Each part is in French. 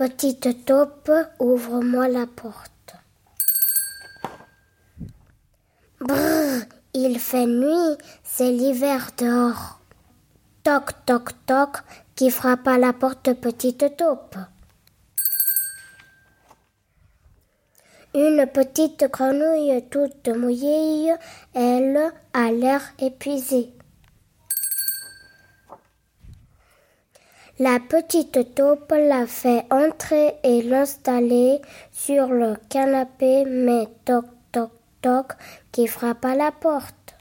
Petite taupe, ouvre-moi la porte. Brrr, il fait nuit, c'est l'hiver dehors. Toc, toc, toc, qui frappe à la porte petite taupe. Une petite grenouille toute mouillée, elle a l'air épuisée. La petite taupe l'a fait entrer et l'installer sur le canapé, mais toc toc toc qui frappe à la porte.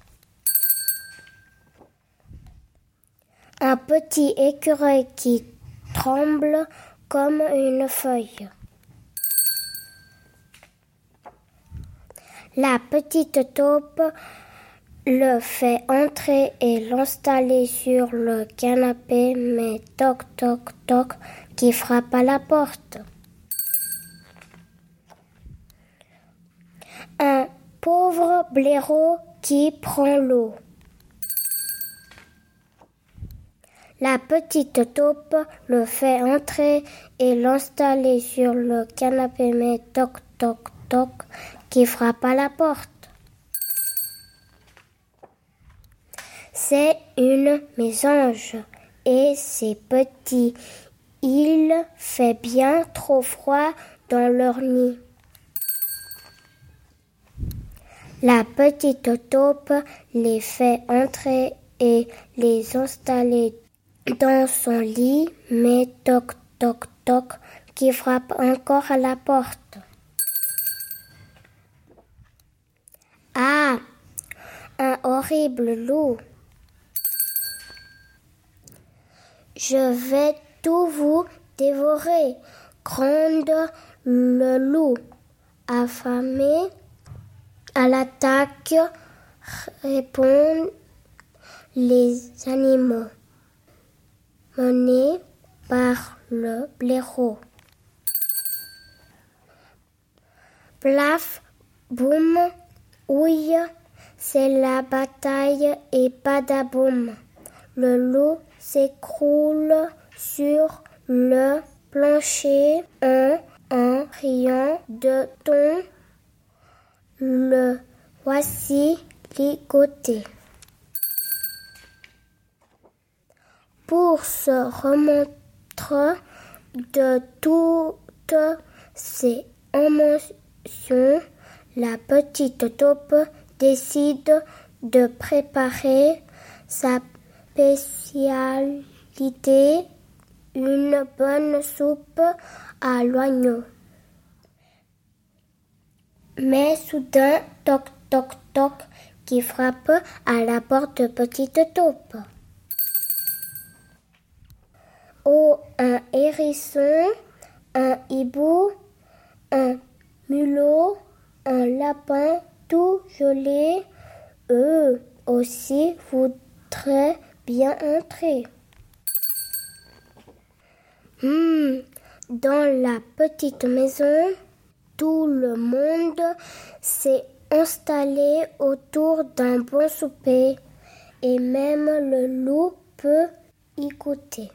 Un petit écureuil qui tremble comme une feuille. La petite taupe le fait entrer et l'installer sur le canapé, mais toc toc toc qui frappe à la porte. Un pauvre blaireau qui prend l'eau. La petite taupe le fait entrer et l'installer sur le canapé, mais toc toc toc qui frappe à la porte. C'est une mésange et c'est petit. Il fait bien trop froid dans leur nid. La petite taupe les fait entrer et les installer dans son lit, mais toc toc toc qui frappe encore à la porte. Ah, un horrible loup. Je vais tout vous dévorer, gronde le loup. Affamé à l'attaque, répondent les animaux menés par le blaireau. Plaf, boum, ouille, c'est la bataille et badaboum. Le loup s'écroule sur le plancher en, en riant de ton. Le voici ligoté. Pour se remonter de toutes ces émotions, la petite taupe décide de préparer sa spécialité, une bonne soupe à l'oignon. Mais soudain, toc toc toc, qui frappe à la porte petite taupe. Oh, un hérisson, un hibou, un mulot, un lapin tout joli, eux aussi voudraient bien entrer. Hmm, dans la petite maison, tout le monde s'est installé autour d'un bon souper et même le loup peut y goûter.